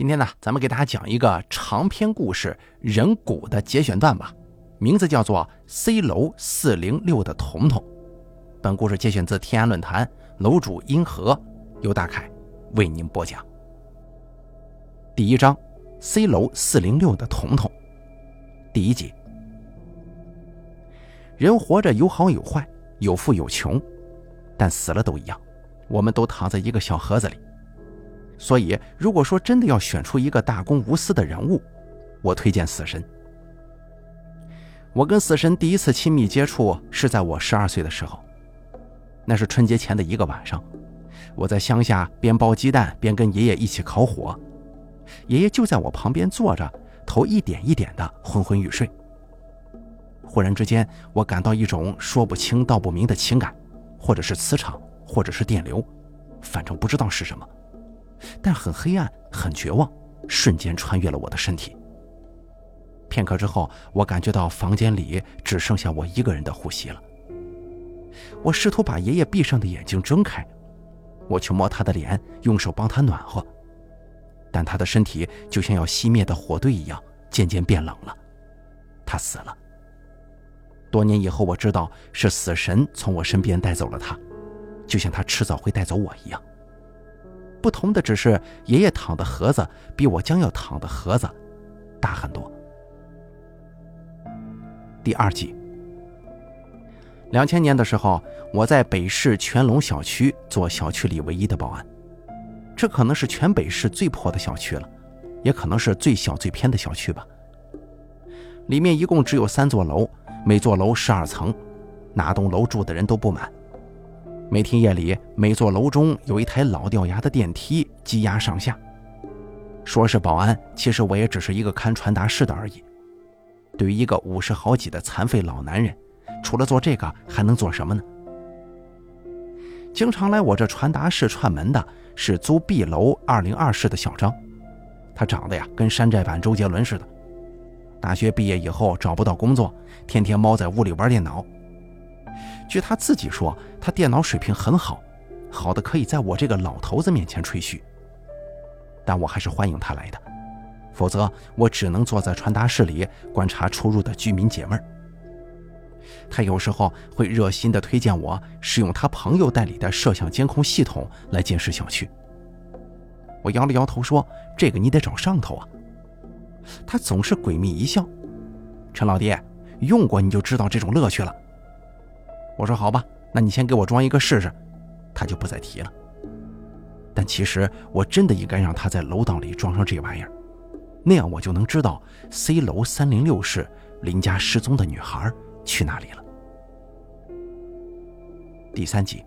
今天呢，咱们给大家讲一个长篇故事人骨的节选段吧，名字叫做 C 楼四零六的彤彤。本故事节选自天涯论坛，楼主因何由大凯为您播讲。第一章，C 楼四零六的彤彤，第一集。人活着有好有坏，有富有穷，但死了都一样，我们都躺在一个小盒子里。所以，如果说真的要选出一个大公无私的人物，我推荐死神。我跟死神第一次亲密接触是在我十二岁的时候，那是春节前的一个晚上，我在乡下边包鸡蛋边跟爷爷一起烤火，爷爷就在我旁边坐着，头一点一点的昏昏欲睡。忽然之间，我感到一种说不清道不明的情感，或者是磁场，或者是电流，反正不知道是什么。但很黑暗，很绝望，瞬间穿越了我的身体。片刻之后，我感觉到房间里只剩下我一个人的呼吸了。我试图把爷爷闭上的眼睛睁开，我去摸他的脸，用手帮他暖和，但他的身体就像要熄灭的火堆一样，渐渐变冷了。他死了。多年以后，我知道是死神从我身边带走了他，就像他迟早会带走我一样。不同的只是，爷爷躺的盒子比我将要躺的盒子大很多。第二季，两千年的时候，我在北市全龙小区做小区里唯一的保安，这可能是全北市最破的小区了，也可能是最小最偏的小区吧。里面一共只有三座楼，每座楼十二层，哪栋楼住的人都不满。每天夜里，每座楼中有一台老掉牙的电梯积压上下。说是保安，其实我也只是一个看传达室的而已。对于一个五十好几的残废老男人，除了做这个还能做什么呢？经常来我这传达室串门的是租 B 楼二零二室的小张，他长得呀跟山寨版周杰伦似的。大学毕业以后找不到工作，天天猫在屋里玩电脑。据他自己说，他电脑水平很好，好的可以在我这个老头子面前吹嘘。但我还是欢迎他来的，否则我只能坐在传达室里观察出入的居民解闷。他有时候会热心地推荐我使用他朋友代理的摄像监控系统来监视小区。我摇了摇头说：“这个你得找上头啊。”他总是诡秘一笑：“陈老弟，用过你就知道这种乐趣了。”我说好吧，那你先给我装一个试试，他就不再提了。但其实我真的应该让他在楼道里装上这玩意儿，那样我就能知道 C 楼三零六室林家失踪的女孩去哪里了。第三集，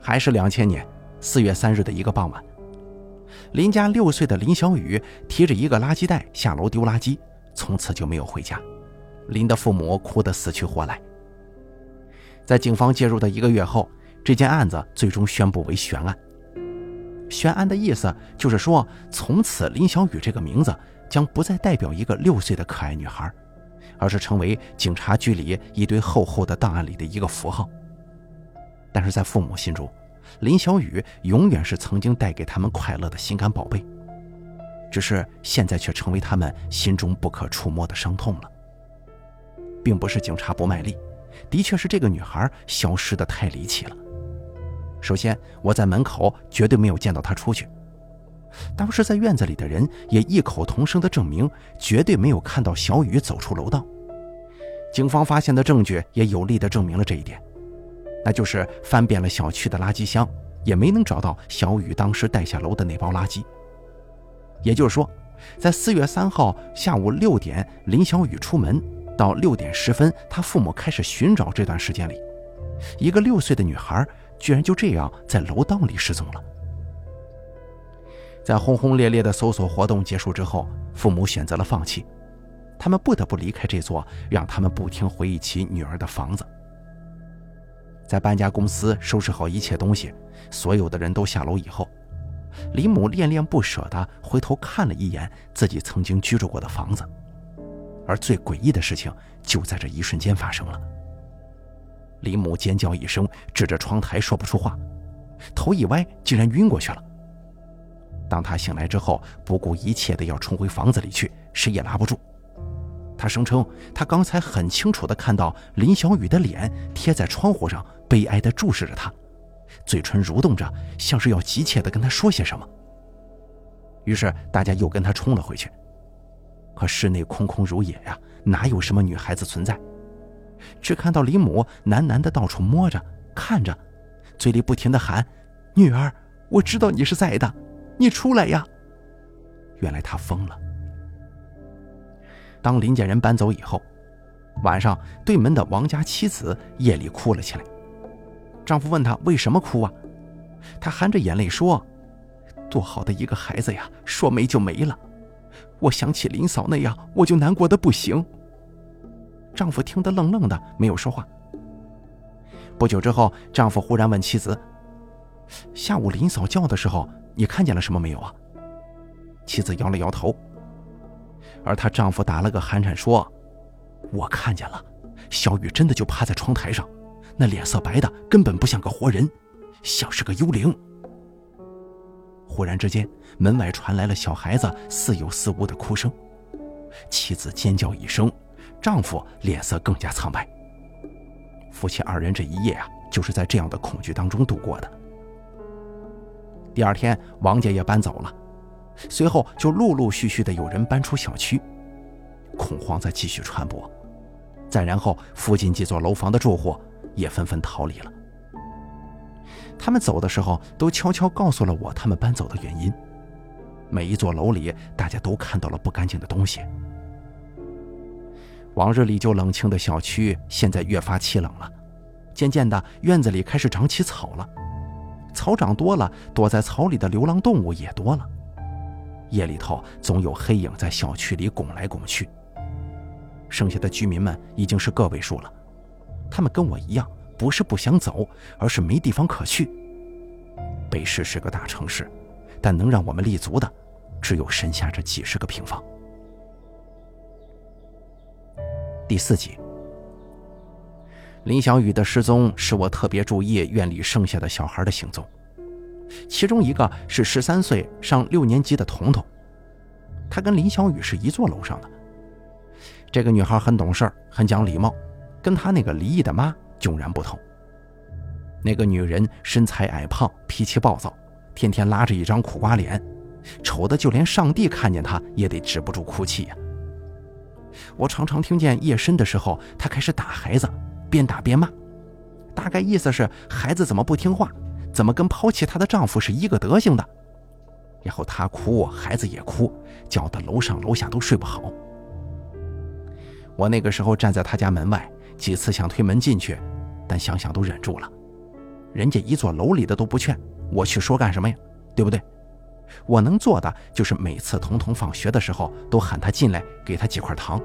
还是两千年四月三日的一个傍晚，林家六岁的林小雨提着一个垃圾袋下楼丢垃圾，从此就没有回家。林的父母哭得死去活来。在警方介入的一个月后，这件案子最终宣布为悬案。悬案的意思就是说，从此林小雨这个名字将不再代表一个六岁的可爱女孩，而是成为警察局里一堆厚厚的档案里的一个符号。但是在父母心中，林小雨永远是曾经带给他们快乐的心肝宝贝，只是现在却成为他们心中不可触摸的伤痛了。并不是警察不卖力。的确是这个女孩消失的太离奇了。首先，我在门口绝对没有见到她出去；当时在院子里的人也异口同声的证明，绝对没有看到小雨走出楼道。警方发现的证据也有力的证明了这一点，那就是翻遍了小区的垃圾箱，也没能找到小雨当时带下楼的那包垃圾。也就是说，在四月三号下午六点，林小雨出门。到六点十分，他父母开始寻找。这段时间里，一个六岁的女孩居然就这样在楼道里失踪了。在轰轰烈烈的搜索活动结束之后，父母选择了放弃，他们不得不离开这座让他们不停回忆起女儿的房子。在搬家公司收拾好一切东西，所有的人都下楼以后，李母恋恋不舍地回头看了一眼自己曾经居住过的房子。而最诡异的事情就在这一瞬间发生了。李母尖叫一声，指着窗台说不出话，头一歪，竟然晕过去了。当她醒来之后，不顾一切的要冲回房子里去，谁也拉不住。她声称，她刚才很清楚的看到林小雨的脸贴在窗户上，悲哀的注视着她，嘴唇蠕动着，像是要急切的跟她说些什么。于是大家又跟她冲了回去。可室内空空如也呀，哪有什么女孩子存在？只看到林母喃喃的到处摸着看着，嘴里不停的喊：“女儿，我知道你是在的，你出来呀！”原来她疯了。当林家人搬走以后，晚上对门的王家妻子夜里哭了起来。丈夫问她为什么哭啊？她含着眼泪说：“多好的一个孩子呀，说没就没了。我想起林嫂那样，我就难过的不行。”丈夫听得愣愣的，没有说话。不久之后，丈夫忽然问妻子：“下午林嫂叫的时候，你看见了什么没有啊？”妻子摇了摇头。而她丈夫打了个寒颤，说：“我看见了，小雨真的就趴在窗台上，那脸色白的，根本不像个活人，像是个幽灵。”忽然之间，门外传来了小孩子似有似无的哭声，妻子尖叫一声。丈夫脸色更加苍白。夫妻二人这一夜啊，就是在这样的恐惧当中度过的。第二天，王家也搬走了，随后就陆陆续续的有人搬出小区，恐慌在继续传播。再然后，附近几座楼房的住户也纷纷逃离了。他们走的时候，都悄悄告诉了我他们搬走的原因。每一座楼里，大家都看到了不干净的东西。往日里就冷清的小区，现在越发凄冷了。渐渐的，院子里开始长起草了。草长多了，躲在草里的流浪动物也多了。夜里头总有黑影在小区里拱来拱去。剩下的居民们已经是个位数了。他们跟我一样，不是不想走，而是没地方可去。北市是个大城市，但能让我们立足的，只有身下这几十个平方。第四集，林小雨的失踪使我特别注意院里剩下的小孩的行踪，其中一个是十三岁上六年级的彤彤，她跟林小雨是一座楼上的。这个女孩很懂事很讲礼貌，跟她那个离异的妈迥然不同。那个女人身材矮胖，脾气暴躁，天天拉着一张苦瓜脸，丑的就连上帝看见她也得止不住哭泣呀。我常常听见夜深的时候，她开始打孩子，边打边骂，大概意思是孩子怎么不听话，怎么跟抛弃她的丈夫是一个德行的。然后她哭，孩子也哭，叫得楼上楼下都睡不好。我那个时候站在她家门外，几次想推门进去，但想想都忍住了。人家一座楼里的都不劝，我去说干什么呀？对不对？我能做的就是每次彤彤放学的时候，都喊他进来，给他几块糖。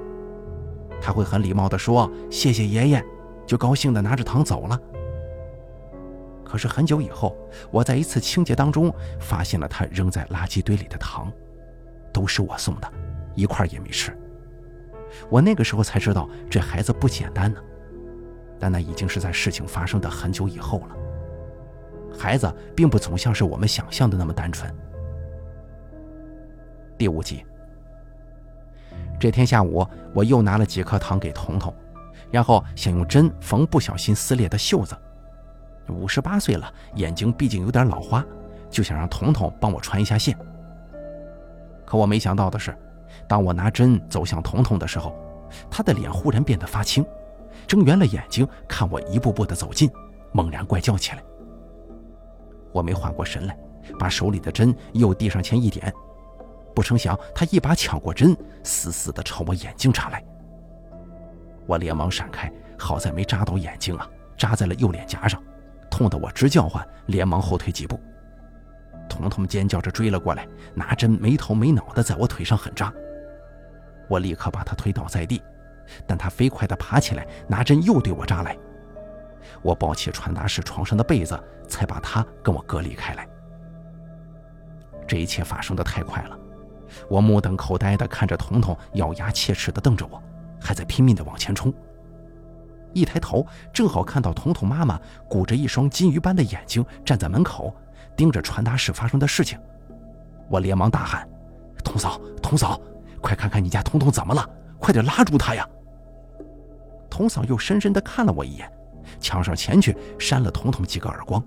他会很礼貌地说：“谢谢爷爷”，就高兴地拿着糖走了。可是很久以后，我在一次清洁当中发现了他扔在垃圾堆里的糖，都是我送的，一块也没吃。我那个时候才知道这孩子不简单呢，但那已经是在事情发生的很久以后了。孩子并不总像是我们想象的那么单纯。第五集，这天下午，我又拿了几颗糖给彤彤，然后想用针缝不小心撕裂的袖子。五十八岁了，眼睛毕竟有点老花，就想让彤彤帮我穿一下线。可我没想到的是，当我拿针走向彤彤的时候，他的脸忽然变得发青，睁圆了眼睛看我一步步的走近，猛然怪叫起来。我没缓过神来，把手里的针又递上前一点。不成想，他一把抢过针，死死的朝我眼睛插来。我连忙闪开，好在没扎到眼睛啊，扎在了右脸颊上，痛得我直叫唤，连忙后退几步。彤彤尖叫着追了过来，拿针没头没脑的在我腿上狠扎。我立刻把他推倒在地，但他飞快地爬起来，拿针又对我扎来。我抱起传达室床上的被子，才把他跟我隔离开来。这一切发生的太快了。我目瞪口呆地看着彤彤，咬牙切齿地瞪着我，还在拼命地往前冲。一抬头，正好看到彤彤妈妈鼓着一双金鱼般的眼睛站在门口，盯着传达室发生的事情。我连忙大喊：“童嫂，童嫂，快看看你家彤彤怎么了！快点拉住他呀！”童嫂又深深地看了我一眼，抢上前去扇了彤彤几个耳光。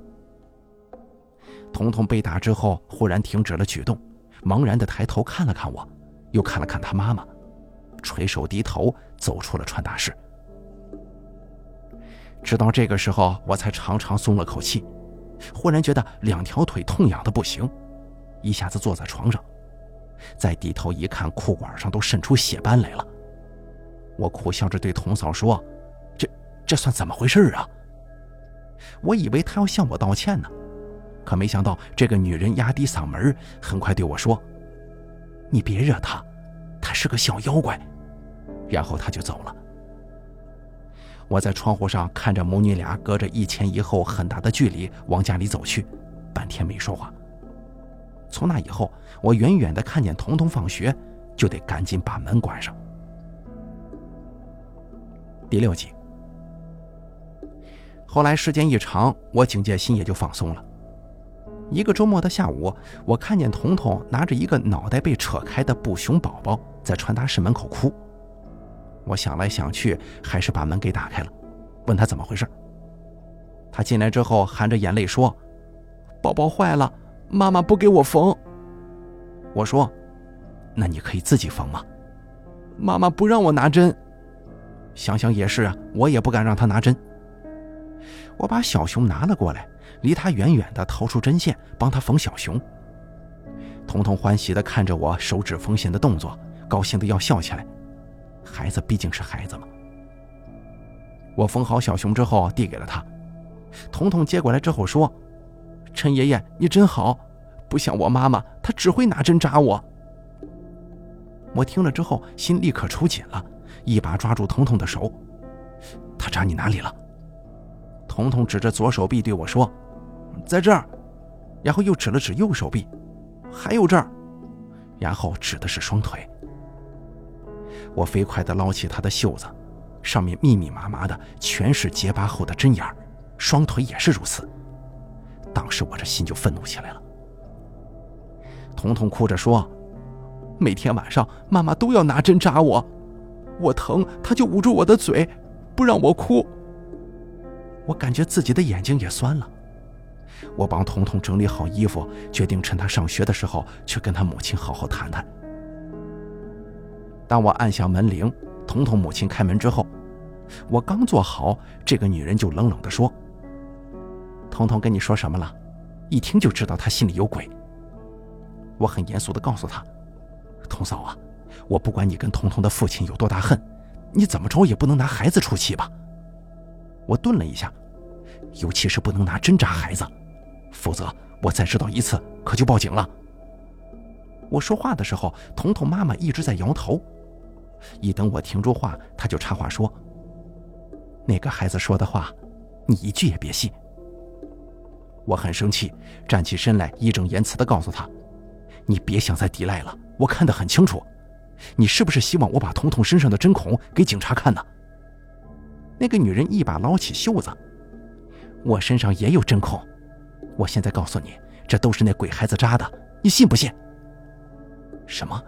彤彤被打之后，忽然停止了举动，茫然地抬头看了看我，又看了看他妈妈，垂手低头走出了传达室。直到这个时候，我才长长松了口气，忽然觉得两条腿痛痒的不行，一下子坐在床上，再低头一看，裤管上都渗出血斑来了。我苦笑着对童嫂说：“这这算怎么回事啊？”我以为她要向我道歉呢，可没想到这个女人压低嗓门，很快对我说：“你别惹她，她是个小妖怪。”然后她就走了。我在窗户上看着母女俩隔着一前一后很大的距离往家里走去，半天没说话。从那以后，我远远的看见彤彤放学，就得赶紧把门关上。第六集。后来时间一长，我警戒心也就放松了。一个周末的下午，我看见彤彤拿着一个脑袋被扯开的布熊宝宝在传达室门口哭。我想来想去，还是把门给打开了，问他怎么回事。他进来之后，含着眼泪说：“宝宝坏了，妈妈不给我缝。”我说：“那你可以自己缝吗？”妈妈不让我拿针。想想也是啊，我也不敢让他拿针。我把小熊拿了过来，离他远远的掏出针线，帮他缝小熊。彤彤欢喜的看着我手指缝线的动作，高兴的要笑起来。孩子毕竟是孩子嘛。我缝好小熊之后递给了他，彤彤接过来之后说：“陈爷爷，你真好，不像我妈妈，她只会拿针扎我。”我听了之后心立刻抽紧了，一把抓住彤彤的手：“他扎你哪里了？”彤彤指着左手臂对我说：“在这儿。”然后又指了指右手臂：“还有这儿。”然后指的是双腿。我飞快地捞起他的袖子，上面密密麻麻的全是结疤后的针眼儿，双腿也是如此。当时我这心就愤怒起来了。彤彤哭着说：“每天晚上妈妈都要拿针扎我，我疼，她就捂住我的嘴，不让我哭。”我感觉自己的眼睛也酸了。我帮彤彤整理好衣服，决定趁她上学的时候去跟她母亲好好谈谈。当我按响门铃，彤彤母亲开门之后，我刚坐好，这个女人就冷冷地说：“彤彤跟你说什么了？一听就知道她心里有鬼。”我很严肃地告诉她：“彤嫂啊，我不管你跟彤彤的父亲有多大恨，你怎么着也不能拿孩子出气吧？”我顿了一下，尤其是不能拿针扎孩子，否则我再知道一次可就报警了。我说话的时候，彤彤妈妈一直在摇头。一等我停住话，他就插话说：“那个孩子说的话，你一句也别信。”我很生气，站起身来，义正言辞地告诉他：“你别想再抵赖了，我看得很清楚。你是不是希望我把彤彤身上的针孔给警察看呢？”那个女人一把捞起袖子：“我身上也有针孔，我现在告诉你，这都是那鬼孩子扎的，你信不信？”什么？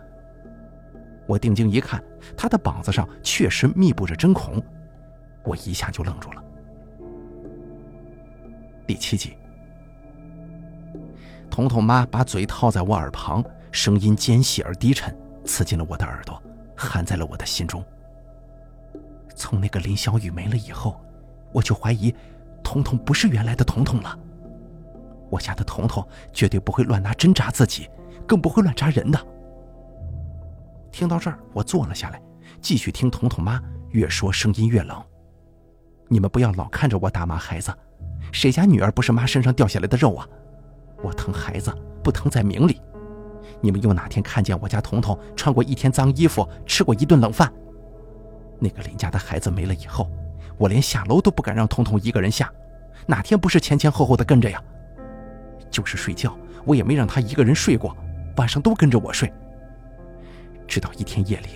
我定睛一看，他的膀子上确实密布着针孔，我一下就愣住了。第七集，彤彤妈把嘴套在我耳旁，声音尖细而低沉，刺进了我的耳朵，含在了我的心中。从那个林小雨没了以后，我就怀疑，彤彤不是原来的彤彤了。我家的彤彤绝对不会乱拿针扎自己，更不会乱扎人的。听到这儿，我坐了下来，继续听彤彤妈越说声音越冷。你们不要老看着我打骂孩子，谁家女儿不是妈身上掉下来的肉啊？我疼孩子，不疼在明里。你们又哪天看见我家彤彤穿过一天脏衣服，吃过一顿冷饭？那个林家的孩子没了以后，我连下楼都不敢让彤彤一个人下，哪天不是前前后后的跟着呀？就是睡觉，我也没让他一个人睡过，晚上都跟着我睡。直到一天夜里，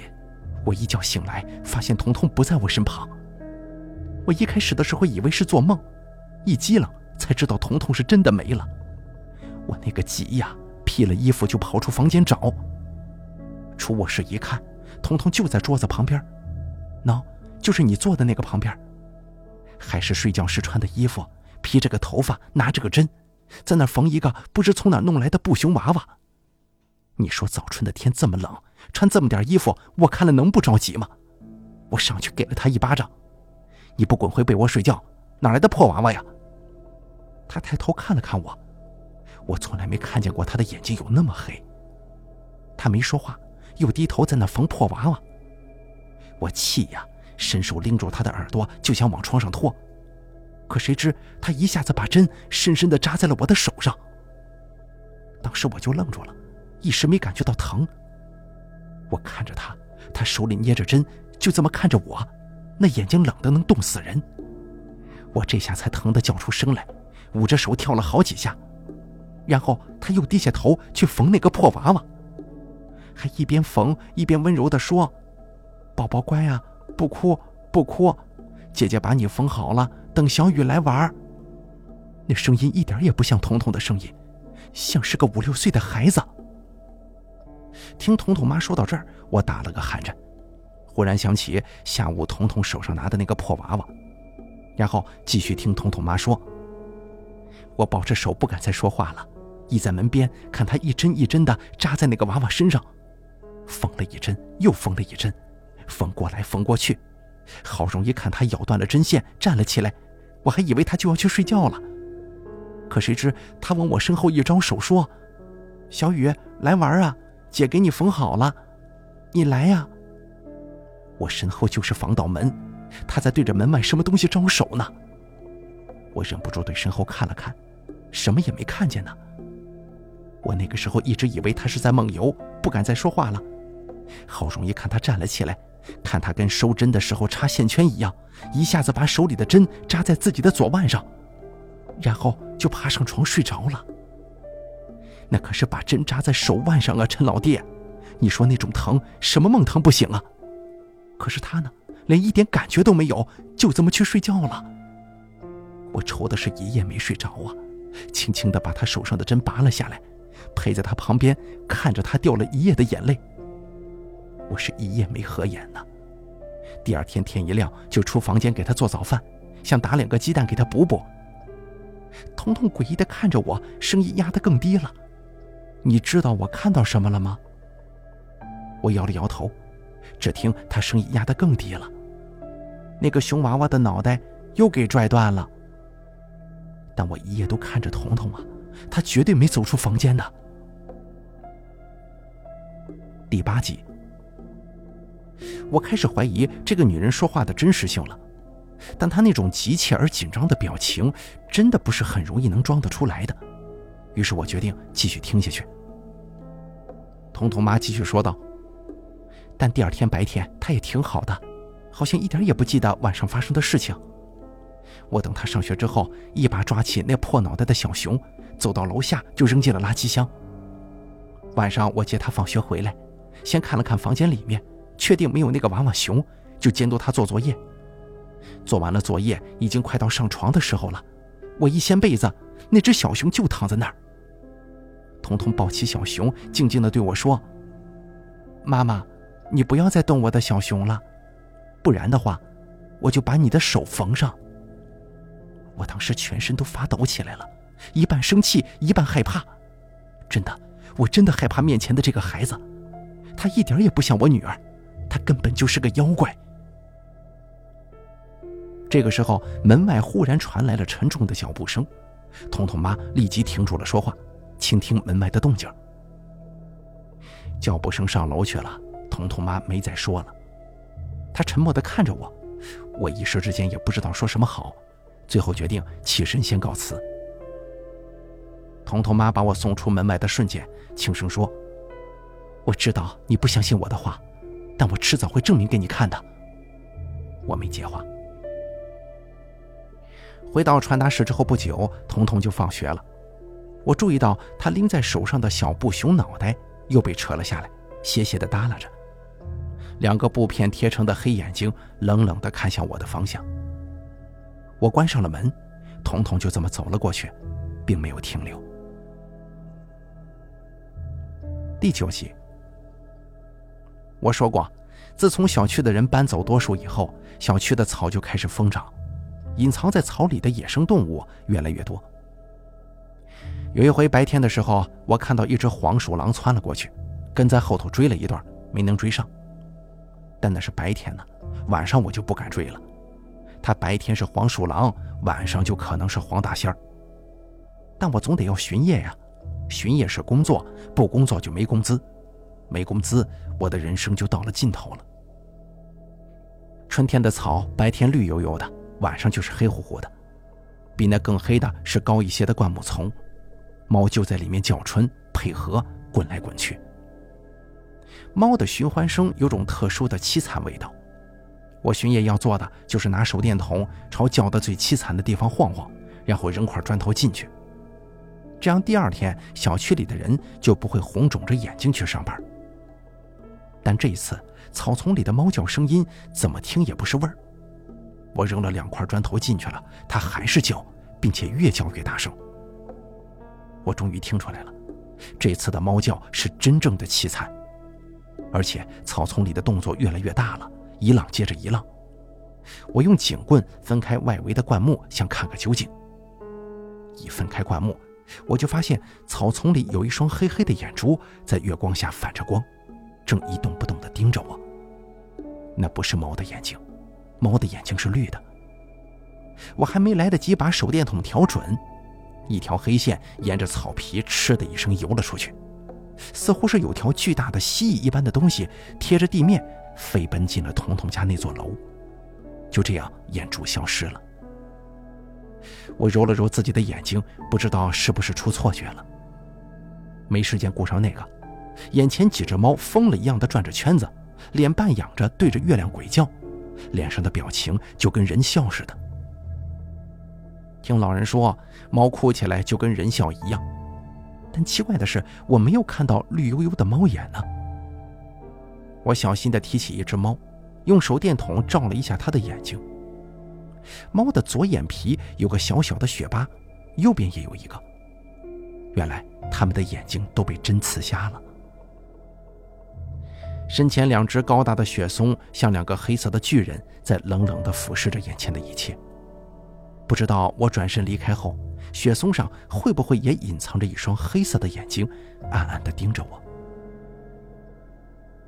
我一觉醒来，发现彤彤不在我身旁。我一开始的时候以为是做梦，一激灵才知道彤彤是真的没了。我那个急呀，披了衣服就跑出房间找。出卧室一看，彤彤就在桌子旁边，喏，就是你坐的那个旁边，还是睡觉时穿的衣服，披着个头发，拿着个针，在那缝一个不知从哪弄来的布熊娃娃。你说早春的天这么冷，穿这么点衣服，我看了能不着急吗？我上去给了他一巴掌，你不滚回被窝睡觉，哪来的破娃娃呀？他抬头看了看我，我从来没看见过他的眼睛有那么黑。他没说话，又低头在那缝破娃娃。我气呀，伸手拎住他的耳朵就想往床上拖，可谁知他一下子把针深深地扎在了我的手上。当时我就愣住了，一时没感觉到疼。我看着他，他手里捏着针，就这么看着我，那眼睛冷得能冻死人。我这下才疼得叫出声来。捂着手跳了好几下，然后他又低下头去缝那个破娃娃，还一边缝一边温柔地说：“宝宝乖啊，不哭不哭，姐姐把你缝好了，等小雨来玩。”那声音一点也不像彤彤的声音，像是个五六岁的孩子。听彤彤妈说到这儿，我打了个寒颤，忽然想起下午彤彤手上拿的那个破娃娃，然后继续听彤彤妈说。我抱着手不敢再说话了，倚在门边看她一针一针的扎在那个娃娃身上，缝了一针又缝了一针，缝过来缝过去，好容易看她咬断了针线站了起来，我还以为她就要去睡觉了，可谁知他往我身后一招手说：“小雨来玩啊，姐给你缝好了，你来呀。”我身后就是防盗门，他在对着门外什么东西招手呢？我忍不住对身后看了看。什么也没看见呢。我那个时候一直以为他是在梦游，不敢再说话了。好容易看他站了起来，看他跟收针的时候插线圈一样，一下子把手里的针扎在自己的左腕上，然后就爬上床睡着了。那可是把针扎在手腕上啊，陈老弟，你说那种疼，什么梦疼不醒啊？可是他呢，连一点感觉都没有，就这么去睡觉了。我愁的是一夜没睡着啊。轻轻地把他手上的针拔了下来，陪在他旁边看着他掉了一夜的眼泪。我是一夜没合眼呢。第二天天一亮就出房间给他做早饭，想打两个鸡蛋给他补补。彤彤诡异地看着我，声音压得更低了：“你知道我看到什么了吗？”我摇了摇头。只听他声音压得更低了：“那个熊娃娃的脑袋又给拽断了。”但我一夜都看着彤彤啊，他绝对没走出房间的。第八集，我开始怀疑这个女人说话的真实性了，但她那种急切而紧张的表情，真的不是很容易能装得出来的。于是我决定继续听下去。彤彤妈继续说道：“但第二天白天，她也挺好的，好像一点也不记得晚上发生的事情。”我等她上学之后，一把抓起那破脑袋的小熊，走到楼下就扔进了垃圾箱。晚上我接她放学回来，先看了看房间里面，确定没有那个娃娃熊，就监督她做作业。做完了作业，已经快到上床的时候了。我一掀被子，那只小熊就躺在那儿。彤彤抱起小熊，静静地对我说：“妈妈，你不要再动我的小熊了，不然的话，我就把你的手缝上。”我当时全身都发抖起来了，一半生气，一半害怕。真的，我真的害怕面前的这个孩子，他一点也不像我女儿，他根本就是个妖怪。这个时候，门外忽然传来了沉重的脚步声，彤彤妈立即停住了说话，倾听门外的动静。脚步声上楼去了，彤彤妈没再说了，她沉默地看着我，我一时之间也不知道说什么好。最后决定起身先告辞。彤彤妈把我送出门外的瞬间，轻声说：“我知道你不相信我的话，但我迟早会证明给你看的。”我没接话。回到传达室之后不久，彤彤就放学了。我注意到他拎在手上的小布熊脑袋又被扯了下来，斜斜的耷拉着，两个布片贴成的黑眼睛冷冷的看向我的方向。我关上了门，彤彤就这么走了过去，并没有停留。第九集，我说过，自从小区的人搬走多数以后，小区的草就开始疯长，隐藏在草里的野生动物越来越多。有一回白天的时候，我看到一只黄鼠狼窜了过去，跟在后头追了一段，没能追上。但那是白天呢，晚上我就不敢追了。它白天是黄鼠狼，晚上就可能是黄大仙儿。但我总得要巡夜呀，巡夜是工作，不工作就没工资，没工资，我的人生就到了尽头了。春天的草白天绿油油的，晚上就是黑乎乎的，比那更黑的是高一些的灌木丛，猫就在里面叫春，配合滚来滚去。猫的循环声有种特殊的凄惨味道。我巡夜要做的就是拿手电筒朝叫得最凄惨的地方晃晃，然后扔块砖头进去。这样第二天小区里的人就不会红肿着眼睛去上班。但这一次草丛里的猫叫声音怎么听也不是味儿。我扔了两块砖头进去了，它还是叫，并且越叫越大声。我终于听出来了，这次的猫叫是真正的凄惨，而且草丛里的动作越来越大了。一浪接着一浪，我用警棍分开外围的灌木，想看个究竟。一分开灌木，我就发现草丛里有一双黑黑的眼珠在月光下反着光，正一动不动地盯着我。那不是猫的眼睛，猫的眼睛是绿的。我还没来得及把手电筒调准，一条黑线沿着草皮“嗤”的一声游了出去，似乎是有条巨大的蜥蜴一般的东西贴着地面。飞奔进了彤彤家那座楼，就这样眼珠消失了。我揉了揉自己的眼睛，不知道是不是出错觉了。没时间顾上那个，眼前几只猫疯了一样的转着圈子，脸半仰着对着月亮鬼叫，脸上的表情就跟人笑似的。听老人说，猫哭起来就跟人笑一样，但奇怪的是，我没有看到绿油油的猫眼呢。我小心地提起一只猫，用手电筒照了一下它的眼睛。猫的左眼皮有个小小的血疤，右边也有一个。原来它们的眼睛都被针刺瞎了。身前两只高大的雪松像两个黑色的巨人，在冷冷地俯视着眼前的一切。不知道我转身离开后，雪松上会不会也隐藏着一双黑色的眼睛，暗暗地盯着我。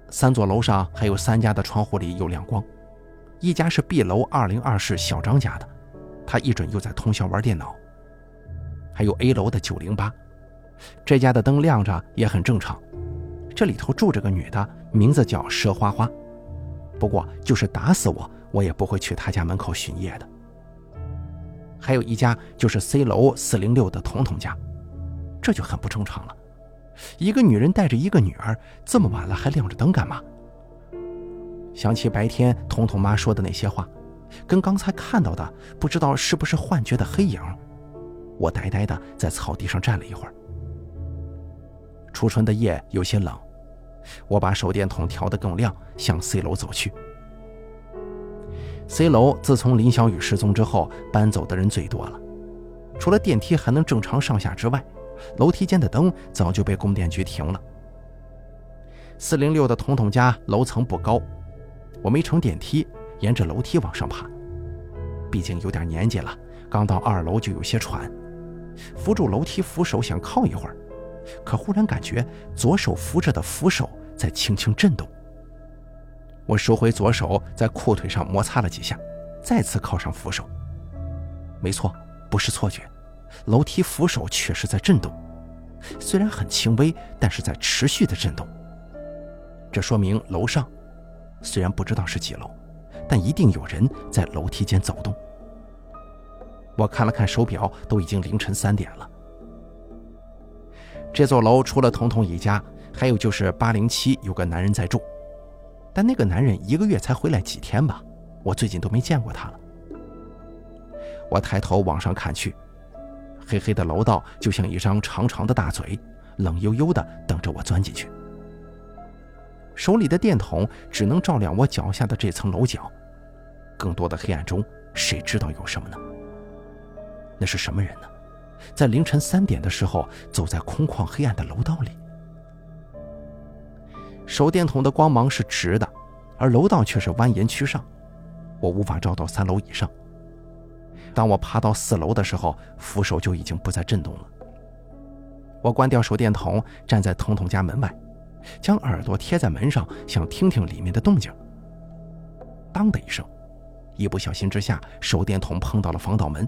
三座楼上还有三家的窗户里有亮光，一家是 B 楼二零二室小张家的，他一准又在通宵玩电脑。还有 A 楼的九零八，这家的灯亮着也很正常。这里头住着个女的，名字叫佘花花。不过就是打死我，我也不会去她家门口巡夜的。还有一家就是 C 楼四零六的彤彤家，这就很不正常了。一个女人带着一个女儿，这么晚了还亮着灯干嘛？想起白天彤彤妈说的那些话，跟刚才看到的不知道是不是幻觉的黑影，我呆呆的在草地上站了一会儿。初春的夜有些冷，我把手电筒调得更亮，向 C 楼走去。C 楼自从林小雨失踪之后，搬走的人最多了，除了电梯还能正常上下之外。楼梯间的灯早就被供电局停了。四零六的彤彤家楼层不高，我没乘电梯，沿着楼梯往上爬。毕竟有点年纪了，刚到二楼就有些喘，扶住楼梯扶手想靠一会儿，可忽然感觉左手扶着的扶手在轻轻震动。我收回左手，在裤腿上摩擦了几下，再次靠上扶手。没错，不是错觉。楼梯扶手确实在震动，虽然很轻微，但是在持续的震动。这说明楼上虽然不知道是几楼，但一定有人在楼梯间走动。我看了看手表，都已经凌晨三点了。这座楼除了彤彤一家，还有就是八零七有个男人在住，但那个男人一个月才回来几天吧，我最近都没见过他了。我抬头往上看去。黑黑的楼道就像一张长长的大嘴，冷悠悠的等着我钻进去。手里的电筒只能照亮我脚下的这层楼角，更多的黑暗中，谁知道有什么呢？那是什么人呢？在凌晨三点的时候，走在空旷黑暗的楼道里。手电筒的光芒是直的，而楼道却是蜿蜒曲上，我无法照到三楼以上。当我爬到四楼的时候，扶手就已经不再震动了。我关掉手电筒，站在彤彤家门外，将耳朵贴在门上，想听听里面的动静。当的一声，一不小心之下，手电筒碰到了防盗门。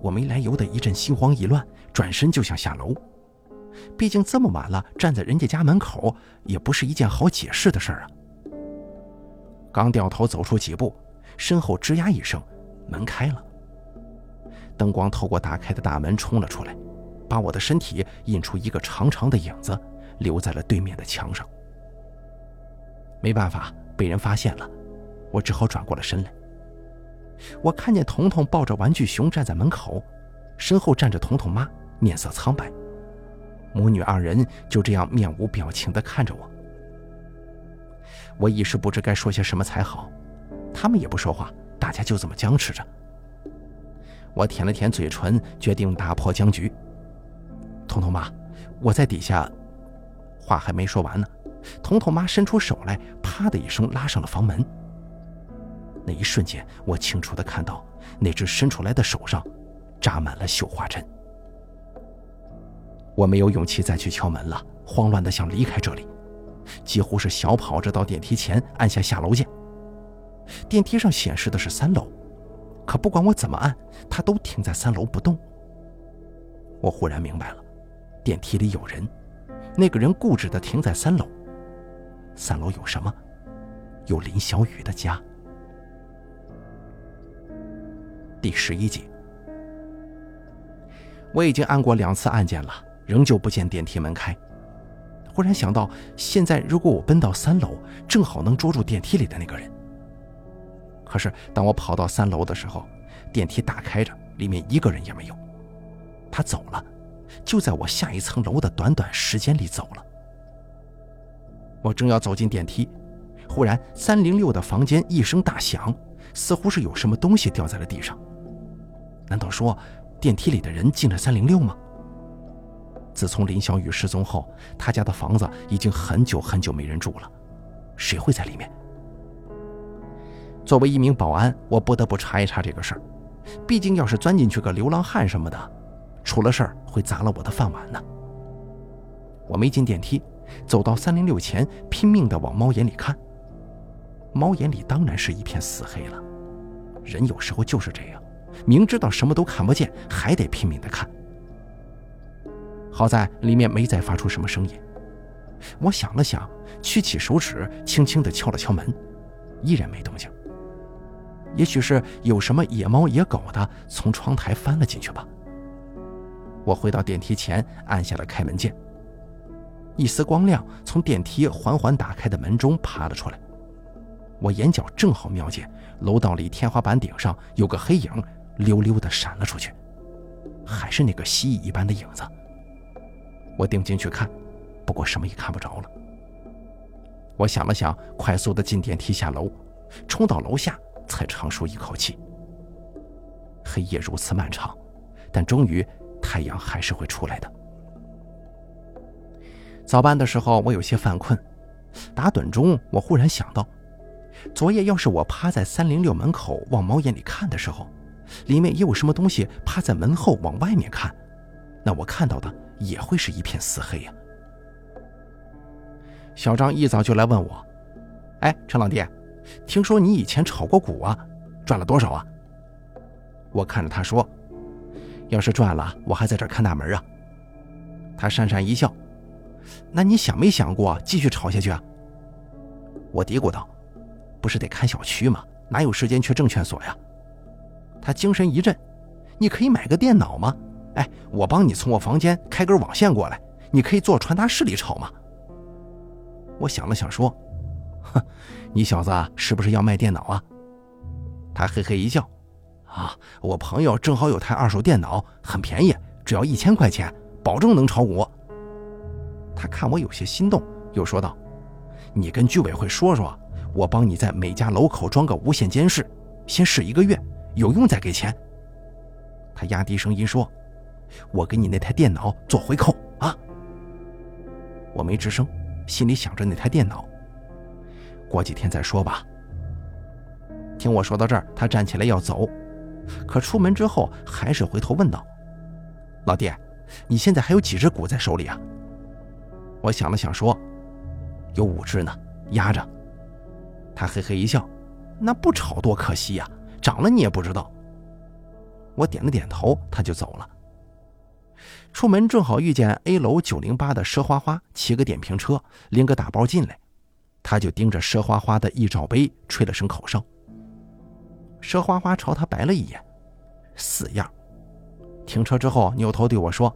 我没来由的一阵心慌意乱，转身就想下楼。毕竟这么晚了，站在人家家门口也不是一件好解释的事儿啊。刚掉头走出几步，身后吱呀一声，门开了。灯光透过打开的大门冲了出来，把我的身体印出一个长长的影子，留在了对面的墙上。没办法，被人发现了。我只好转过了身来。我看见彤彤抱着玩具熊站在门口，身后站着彤彤妈，面色苍白。母女二人就这样面无表情地看着我。我一时不知该说些什么才好，他们也不说话，大家就这么僵持着。我舔了舔嘴唇，决定打破僵局。彤彤妈，我在底下。话还没说完呢，彤彤妈伸出手来，啪的一声拉上了房门。那一瞬间，我清楚地看到那只伸出来的手上扎满了绣花针。我没有勇气再去敲门了，慌乱地想离开这里，几乎是小跑着到电梯前按下下楼键。电梯上显示的是三楼，可不管我怎么按，它都停在三楼不动。我忽然明白了，电梯里有人，那个人固执地停在三楼。三楼有什么？有林小雨的家。第十一集，我已经按过两次按键了，仍旧不见电梯门开。忽然想到，现在如果我奔到三楼，正好能捉住电梯里的那个人。可是当我跑到三楼的时候，电梯打开着，里面一个人也没有。他走了，就在我下一层楼的短短时间里走了。我正要走进电梯，忽然三零六的房间一声大响，似乎是有什么东西掉在了地上。难道说电梯里的人进了三零六吗？自从林小雨失踪后，他家的房子已经很久很久没人住了，谁会在里面？作为一名保安，我不得不查一查这个事儿。毕竟，要是钻进去个流浪汉什么的，出了事儿会砸了我的饭碗呢。我没进电梯，走到三零六前，拼命地往猫眼里看。猫眼里当然是一片死黑了。人有时候就是这样。明知道什么都看不见，还得拼命的看。好在里面没再发出什么声音。我想了想，屈起手指，轻轻地敲了敲门，依然没动静。也许是有什么野猫野狗的从窗台翻了进去吧。我回到电梯前，按下了开门键。一丝光亮从电梯缓缓打开的门中爬了出来。我眼角正好瞄见楼道里天花板顶上有个黑影。溜溜地闪了出去，还是那个蜥蜴一般的影子。我定睛去看，不过什么也看不着了。我想了想，快速的进电梯下楼，冲到楼下才长舒一口气。黑夜如此漫长，但终于太阳还是会出来的。早班的时候，我有些犯困，打盹中，我忽然想到，昨夜要是我趴在三零六门口往猫眼里看的时候。里面也有什么东西趴在门后往外面看，那我看到的也会是一片死黑呀。小张一早就来问我：“哎，陈老弟，听说你以前炒过股啊，赚了多少啊？”我看着他说：“要是赚了，我还在这看大门啊。”他讪讪一笑：“那你想没想过继续炒下去啊？”我嘀咕道：“不是得看小区吗？哪有时间去证券所呀？”他精神一振：“你可以买个电脑吗？哎，我帮你从我房间开根网线过来，你可以坐传达室里炒吗？”我想了想说：“哼，你小子是不是要卖电脑啊？”他嘿嘿一笑：“啊，我朋友正好有台二手电脑，很便宜，只要一千块钱，保证能炒股。”他看我有些心动，又说道：“你跟居委会说说，我帮你在每家楼口装个无线监视，先试一个月。”有用再给钱。他压低声音说：“我给你那台电脑做回扣啊！”我没吱声，心里想着那台电脑。过几天再说吧。听我说到这儿，他站起来要走，可出门之后还是回头问道：“老弟，你现在还有几只股在手里啊？”我想了想说：“有五只呢，压着。”他嘿嘿一笑：“那不炒多可惜呀，涨了你也不知道。”我点了点头，他就走了。出门正好遇见 A 楼九零八的佘花花骑个电瓶车，拎个大包进来，他就盯着佘花花的一罩杯吹了声口哨。佘花花朝他白了一眼，死样。停车之后，扭头对我说：“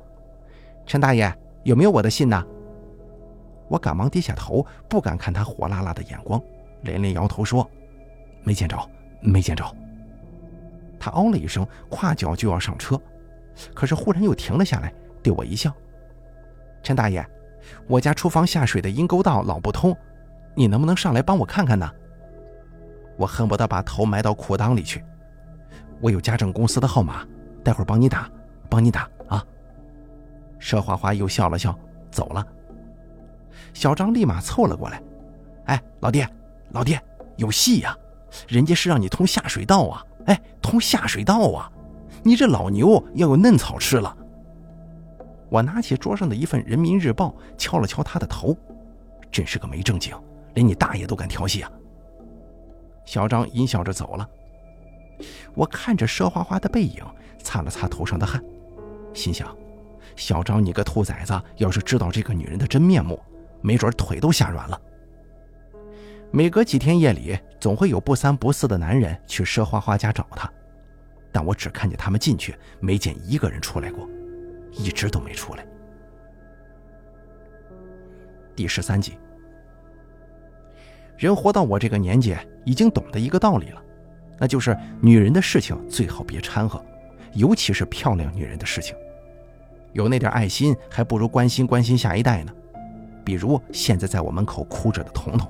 陈大爷，有没有我的信呢？”我赶忙低下头，不敢看他火辣辣的眼光，连连摇头说：“没见着，没见着。”他哦了一声，跨脚就要上车，可是忽然又停了下来，对我一笑：“陈大爷，我家厨房下水的阴沟道老不通，你能不能上来帮我看看呢？”我恨不得把头埋到裤裆里去。我有家政公司的号码，待会儿帮你打，帮你打啊。佘花花又笑了笑，走了。小张立马凑了过来：“哎，老弟，老弟，有戏呀！人家是让你通下水道啊！哎，通下水道啊！你这老牛要有嫩草吃了。”我拿起桌上的一份《人民日报》，敲了敲他的头：“真是个没正经，连你大爷都敢调戏啊！”小张阴笑着走了。我看着佘花花的背影，擦了擦头上的汗，心想：小张，你个兔崽子，要是知道这个女人的真面目，没准腿都吓软了。每隔几天夜里，总会有不三不四的男人去佘花花家找她，但我只看见他们进去，没见一个人出来过，一直都没出来。第十三集。人活到我这个年纪，已经懂得一个道理了，那就是女人的事情最好别掺和，尤其是漂亮女人的事情。有那点爱心，还不如关心关心下一代呢。比如现在在我门口哭着的彤彤。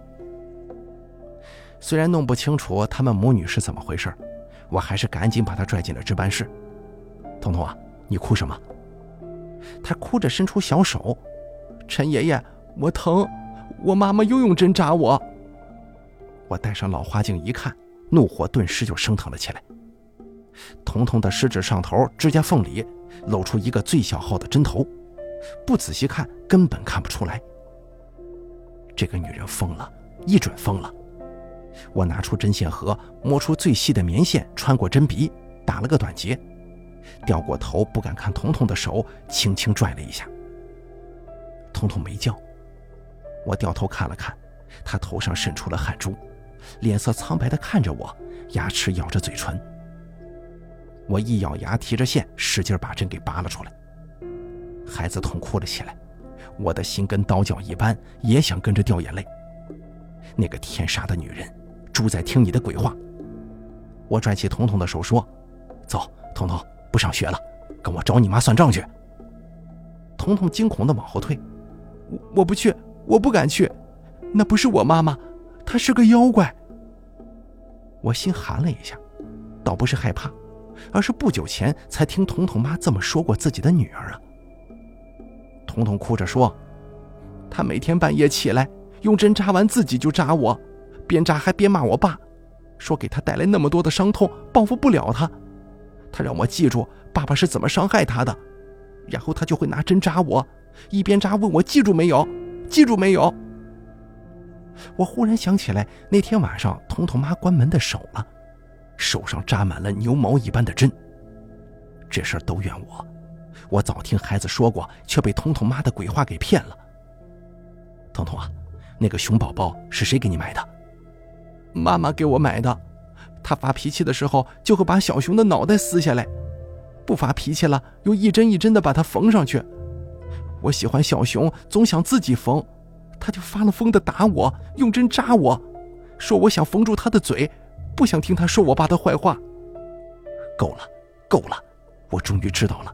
虽然弄不清楚他们母女是怎么回事，我还是赶紧把她拽进了值班室。彤彤啊，你哭什么？她哭着伸出小手，陈爷爷，我疼，我妈妈又用针扎我。我戴上老花镜一看，怒火顿时就升腾了起来。彤彤的食指上头指甲缝里露出一个最小号的针头，不仔细看根本看不出来。这个女人疯了，一准疯了。我拿出针线盒，摸出最细的棉线，穿过针鼻，打了个短结，掉过头不敢看彤彤的手，轻轻拽了一下。彤彤没叫。我掉头看了看，她头上渗出了汗珠。脸色苍白地看着我，牙齿咬着嘴唇。我一咬牙，提着线，使劲把针给拔了出来。孩子痛哭了起来，我的心跟刀绞一般，也想跟着掉眼泪。那个天杀的女人，猪在听你的鬼话！我拽起彤彤的手说：“走，彤彤，不上学了，跟我找你妈算账去。”彤彤惊恐地往后退：“我我不去，我不敢去，那不是我妈妈。”她是个妖怪，我心寒了一下，倒不是害怕，而是不久前才听彤彤妈这么说过自己的女儿啊。彤彤哭着说：“她每天半夜起来用针扎完自己就扎我，边扎还边骂我爸，说给他带来那么多的伤痛，报复不了他。他让我记住爸爸是怎么伤害他的，然后他就会拿针扎我，一边扎问我记住没有，记住没有。”我忽然想起来，那天晚上彤彤妈关门的手了，手上扎满了牛毛一般的针。这事儿都怨我，我早听孩子说过，却被彤彤妈的鬼话给骗了。彤彤啊，那个熊宝宝是谁给你买的？妈妈给我买的。他发脾气的时候就会把小熊的脑袋撕下来，不发脾气了又一针一针的把它缝上去。我喜欢小熊，总想自己缝。他就发了疯的打我，用针扎我，说我想缝住他的嘴，不想听他说我爸的坏话。够了，够了，我终于知道了，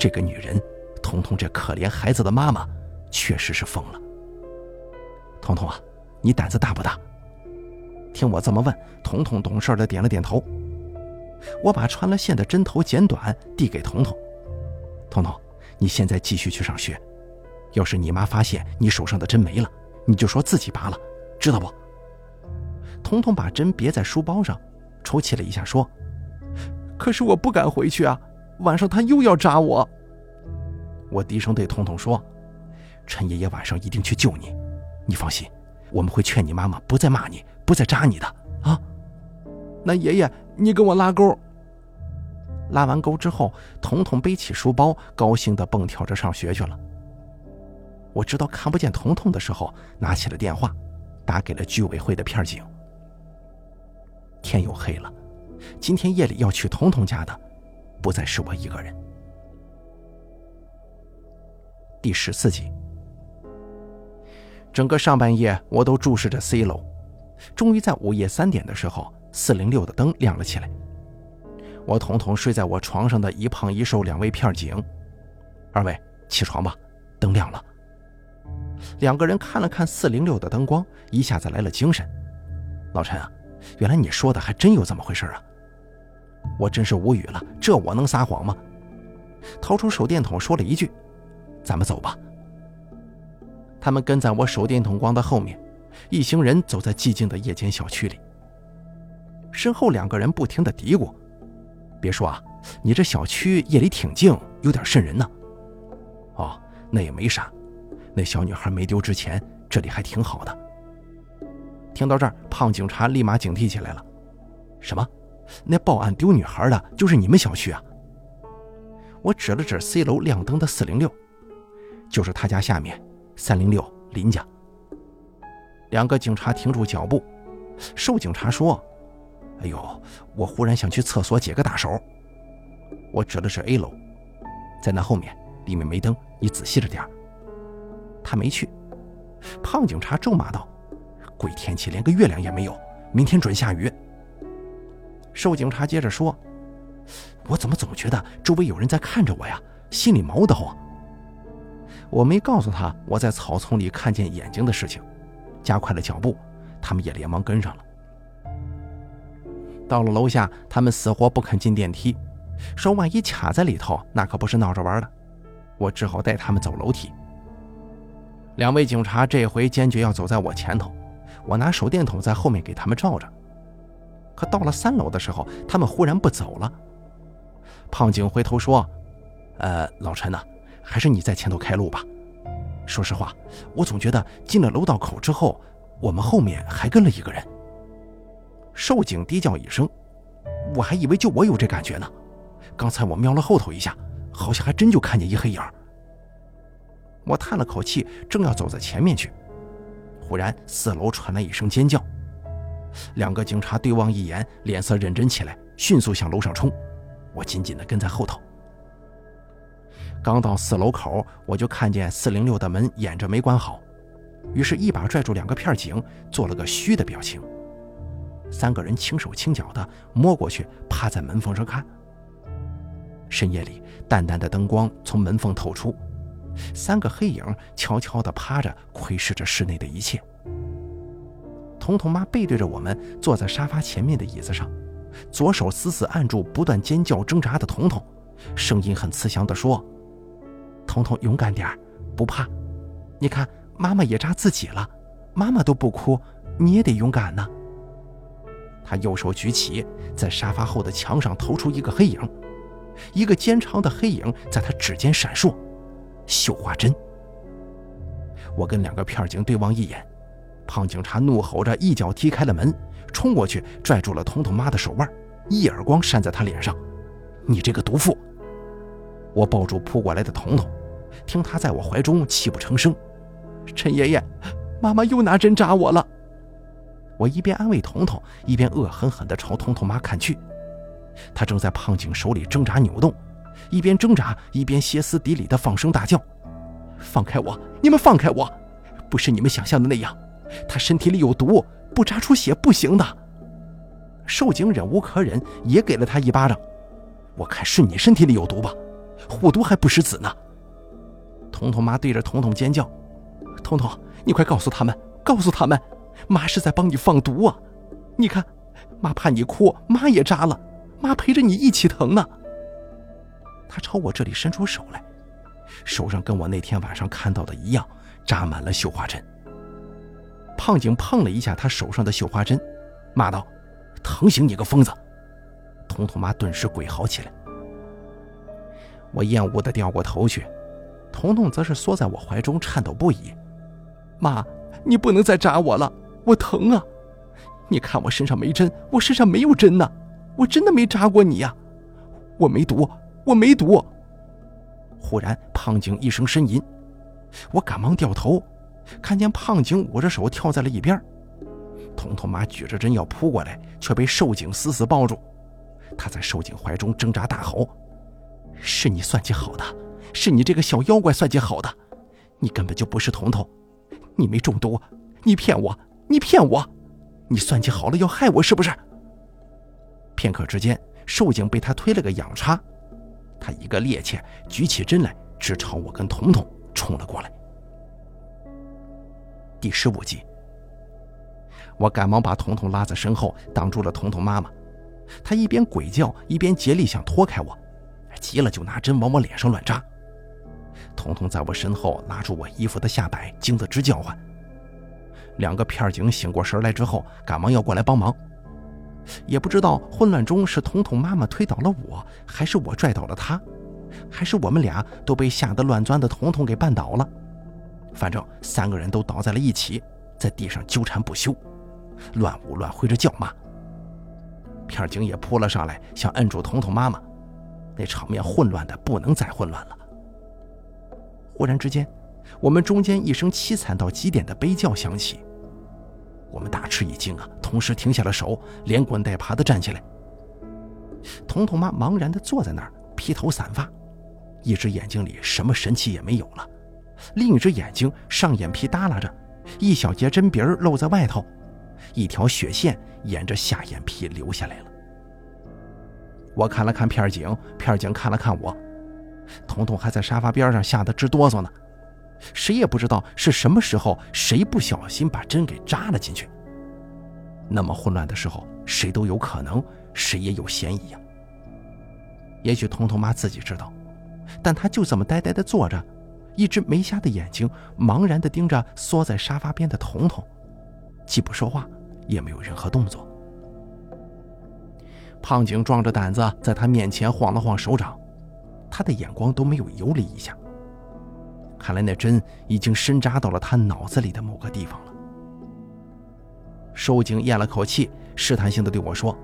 这个女人，彤彤这可怜孩子的妈妈，确实是疯了。彤彤啊，你胆子大不大？听我这么问，彤彤懂事的点了点头。我把穿了线的针头剪短，递给彤彤。彤彤，你现在继续去上学。要是你妈发现你手上的针没了，你就说自己拔了，知道不？”彤彤把针别在书包上，抽泣了一下说：“可是我不敢回去啊，晚上他又要扎我。”我低声对彤彤说：“陈爷爷晚上一定去救你，你放心，我们会劝你妈妈不再骂你，不再扎你的啊。”那爷爷，你跟我拉钩。拉完钩之后，彤彤背起书包，高兴地蹦跳着上学去了。我知道看不见彤彤的时候，拿起了电话，打给了居委会的片警。天又黑了，今天夜里要去彤彤家的，不再是我一个人。第十四集，整个上半夜我都注视着 C 楼，终于在午夜三点的时候，四零六的灯亮了起来。我统统睡在我床上的一胖一瘦两位片警，二位起床吧，灯亮了。两个人看了看四零六的灯光，一下子来了精神。老陈啊，原来你说的还真有这么回事啊！我真是无语了，这我能撒谎吗？掏出手电筒说了一句：“咱们走吧。”他们跟在我手电筒光的后面，一行人走在寂静的夜间小区里。身后两个人不停的嘀咕。别说啊，你这小区夜里挺静，有点瘆人呢。哦，那也没啥，那小女孩没丢之前，这里还挺好的。听到这儿，胖警察立马警惕起来了。什么？那报案丢女孩的就是你们小区啊？我指了指 C 楼亮灯的四零六，就是他家下面三零六林家。两个警察停住脚步，瘦警察说。哎呦，我忽然想去厕所解个大手。我指的是 A 楼，在那后面，里面没灯，你仔细着点他没去。胖警察咒骂道：“鬼天气，连个月亮也没有，明天准下雨。”瘦警察接着说：“我怎么总觉得周围有人在看着我呀？心里毛叨啊！”我没告诉他我在草丛里看见眼睛的事情，加快了脚步，他们也连忙跟上了。到了楼下，他们死活不肯进电梯，说万一卡在里头，那可不是闹着玩的。我只好带他们走楼梯。两位警察这回坚决要走在我前头，我拿手电筒在后面给他们照着。可到了三楼的时候，他们忽然不走了。胖警回头说：“呃，老陈呐，还是你在前头开路吧。说实话，我总觉得进了楼道口之后，我们后面还跟了一个人。”寿警低叫一声，我还以为就我有这感觉呢。刚才我瞄了后头一下，好像还真就看见一黑影。我叹了口气，正要走在前面去，忽然四楼传来一声尖叫，两个警察对望一眼，脸色认真起来，迅速向楼上冲。我紧紧地跟在后头。刚到四楼口，我就看见四零六的门掩着没关好，于是，一把拽住两个片警，做了个虚的表情。三个人轻手轻脚的摸过去，趴在门缝上看。深夜里，淡淡的灯光从门缝透出，三个黑影悄悄地趴着，窥视着室内的一切。彤彤妈背对着我们，坐在沙发前面的椅子上，左手死死按住不断尖叫挣扎的彤彤，声音很慈祥地说：“彤彤，勇敢点不怕。你看，妈妈也扎自己了，妈妈都不哭，你也得勇敢呢。”他右手举起，在沙发后的墙上投出一个黑影，一个尖长的黑影在他指尖闪烁。绣花针。我跟两个片警对望一眼，胖警察怒吼着一脚踢开了门，冲过去拽住了彤彤妈的手腕，一耳光扇在他脸上：“你这个毒妇！”我抱住扑过来的彤彤，听他在我怀中泣不成声：“陈爷爷，妈妈又拿针扎我了。”我一边安慰彤彤，一边恶狠狠地朝彤彤妈看去。她正在胖警手里挣扎扭动，一边挣扎一边歇斯底里地放声大叫：“放开我！你们放开我！不是你们想象的那样，他身体里有毒，不扎出血不行的。”寿警忍无可忍，也给了他一巴掌。我看是你身体里有毒吧？护毒还不食子呢！彤彤妈对着彤彤尖叫：“彤彤，你快告诉他们，告诉他们！”妈是在帮你放毒啊！你看，妈怕你哭，妈也扎了，妈陪着你一起疼呢。他朝我这里伸出手来，手上跟我那天晚上看到的一样，扎满了绣花针。胖警碰了一下他手上的绣花针，骂道：“疼醒你个疯子！”彤彤妈顿时鬼嚎起来。我厌恶地掉过头去，彤彤则是缩在我怀中，颤抖不已：“妈，你不能再扎我了，我疼啊！你看我身上没针，我身上没有针呢，我真的没扎过你呀，我没毒，我没毒。”忽然，胖警一声呻吟，我赶忙掉头。看见胖警捂着手跳在了一边，彤彤妈举着针要扑过来，却被寿景死死抱住。她在寿景怀中挣扎大吼：“是你算计好的，是你这个小妖怪算计好的，你根本就不是彤彤，你没中毒，你骗我，你骗我，你算计好了要害我是不是？”片刻之间，寿景被他推了个仰叉，他一个趔趄，举起针来，直朝我跟彤彤冲了过来。第十五集，我赶忙把彤彤拉在身后，挡住了彤彤妈妈。她一边鬼叫，一边竭力想脱开我，急了就拿针往我脸上乱扎。彤彤在我身后拉住我衣服的下摆，惊得直叫唤。两个片警醒过神来之后，赶忙要过来帮忙。也不知道混乱中是彤彤妈妈推倒了我，还是我拽倒了她，还是我们俩都被吓得乱钻的彤彤给绊倒了。反正三个人都倒在了一起，在地上纠缠不休，乱舞乱挥着叫骂。片警也扑了上来，想摁住彤彤妈妈，那场面混乱的不能再混乱了。忽然之间，我们中间一声凄惨到极点的悲叫响起，我们大吃一惊啊，同时停下了手，连滚带爬的站起来。彤彤妈茫然的坐在那儿，披头散发，一只眼睛里什么神气也没有了。另一只眼睛上眼皮耷拉着，一小截针鼻露在外头，一条血线沿着下眼皮流下来了。我看了看片警，片警看了看我，彤彤还在沙发边上吓得直哆嗦呢。谁也不知道是什么时候，谁不小心把针给扎了进去。那么混乱的时候，谁都有可能，谁也有嫌疑呀。也许彤彤妈自己知道，但她就这么呆呆地坐着。一只没瞎的眼睛茫然地盯着缩在沙发边的彤彤，既不说话，也没有任何动作。胖警壮着胆子在他面前晃了晃手掌，他的眼光都没有游离一下。看来那针已经深扎到了他脑子里的某个地方了。寿景咽了口气，试探性的对我说：“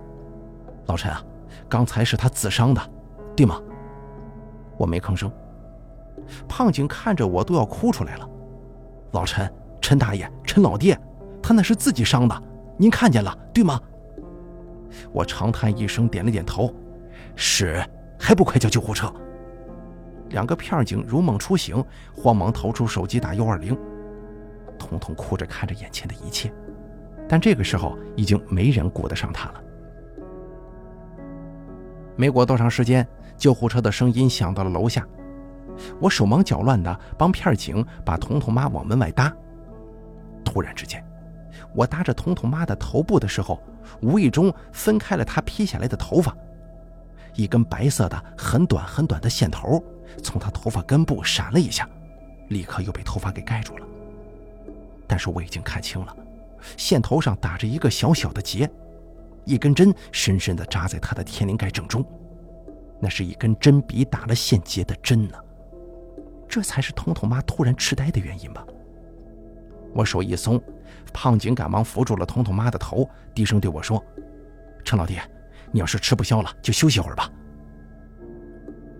老陈啊，刚才是他自伤的，对吗？”我没吭声。胖警看着我都要哭出来了，老陈，陈大爷，陈老爹，他那是自己伤的，您看见了对吗？我长叹一声，点了点头，是，还不快叫救护车？两个片警如梦初醒，慌忙掏出手机打幺二零，彤彤哭着看着眼前的一切，但这个时候已经没人顾得上他了。没过多长时间，救护车的声音响到了楼下。我手忙脚乱地帮片警把彤彤妈往门外搭。突然之间，我搭着彤彤妈的头部的时候，无意中分开了她披下来的头发，一根白色的、很短很短的线头从他头发根部闪了一下，立刻又被头发给盖住了。但是我已经看清了，线头上打着一个小小的结，一根针深深地扎在他的天灵盖正中，那是一根针笔打了线结的针呢。这才是彤彤妈突然痴呆的原因吧。我手一松，胖警赶忙扶住了彤彤妈的头，低声对我说：“陈老弟，你要是吃不消了，就休息会儿吧。”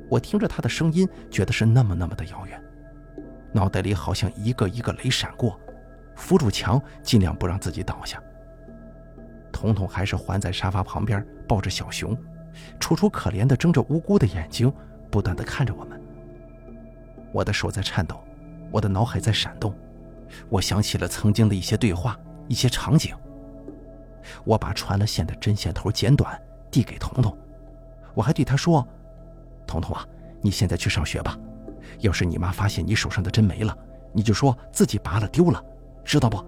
我听着他的声音，觉得是那么那么的遥远，脑袋里好像一个一个雷闪过，扶住墙，尽量不让自己倒下。彤彤还是环在沙发旁边，抱着小熊，楚楚可怜的睁着无辜的眼睛，不断的看着我们。我的手在颤抖，我的脑海在闪动，我想起了曾经的一些对话，一些场景。我把穿了线的针线头剪短，递给彤彤，我还对他说：“彤彤啊，你现在去上学吧。要是你妈发现你手上的针没了，你就说自己拔了丢了，知道不？”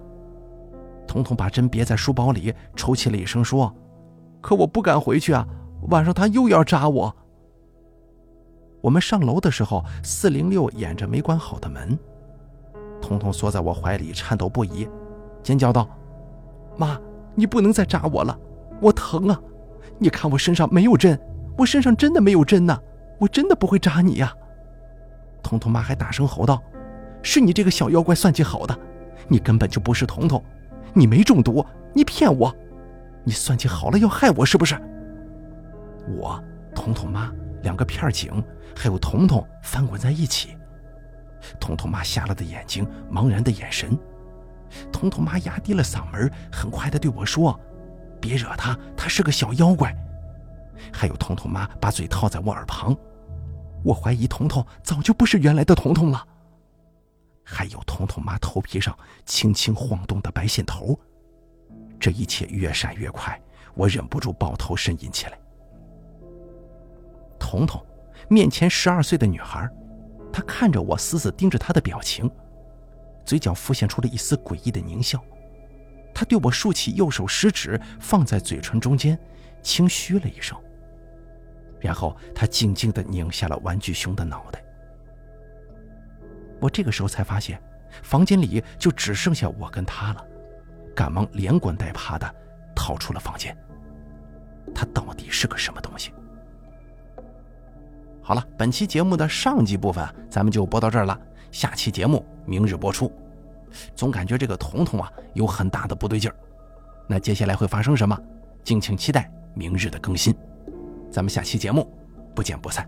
彤彤把针别在书包里，抽泣了一声说：“可我不敢回去啊，晚上他又要扎我。”我们上楼的时候，四零六掩着没关好的门。彤彤缩在我怀里，颤抖不已，尖叫道：“妈，你不能再扎我了，我疼啊！你看我身上没有针，我身上真的没有针呢，我真的不会扎你呀！”彤彤妈还大声吼道：“是你这个小妖怪算计好的，你根本就不是彤彤，你没中毒，你骗我，你算计好了要害我是不是？”我、彤彤妈两个片警还有彤彤翻滚在一起。彤彤妈瞎了的眼睛，茫然的眼神。彤彤妈压低了嗓门，很快的对我说：“别惹他，他是个小妖怪。”还有彤彤妈把嘴套在我耳旁，我怀疑彤彤早就不是原来的彤彤了。还有彤彤妈头皮上轻轻晃动的白线头，这一切越闪越快，我忍不住抱头呻吟起来。彤彤，面前十二岁的女孩。她看着我，死死盯着她的表情，嘴角浮现出了一丝诡异的狞笑。她对我竖起右手食指，放在嘴唇中间，轻嘘了一声。然后他静静地拧下了玩具熊的脑袋。我这个时候才发现，房间里就只剩下我跟他了，赶忙连滚带爬的逃出了房间。他到底是个什么东西？好了，本期节目的上集部分咱们就播到这儿了。下期节目明日播出。总感觉这个彤彤啊有很大的不对劲儿，那接下来会发生什么？敬请期待明日的更新。咱们下期节目不见不散。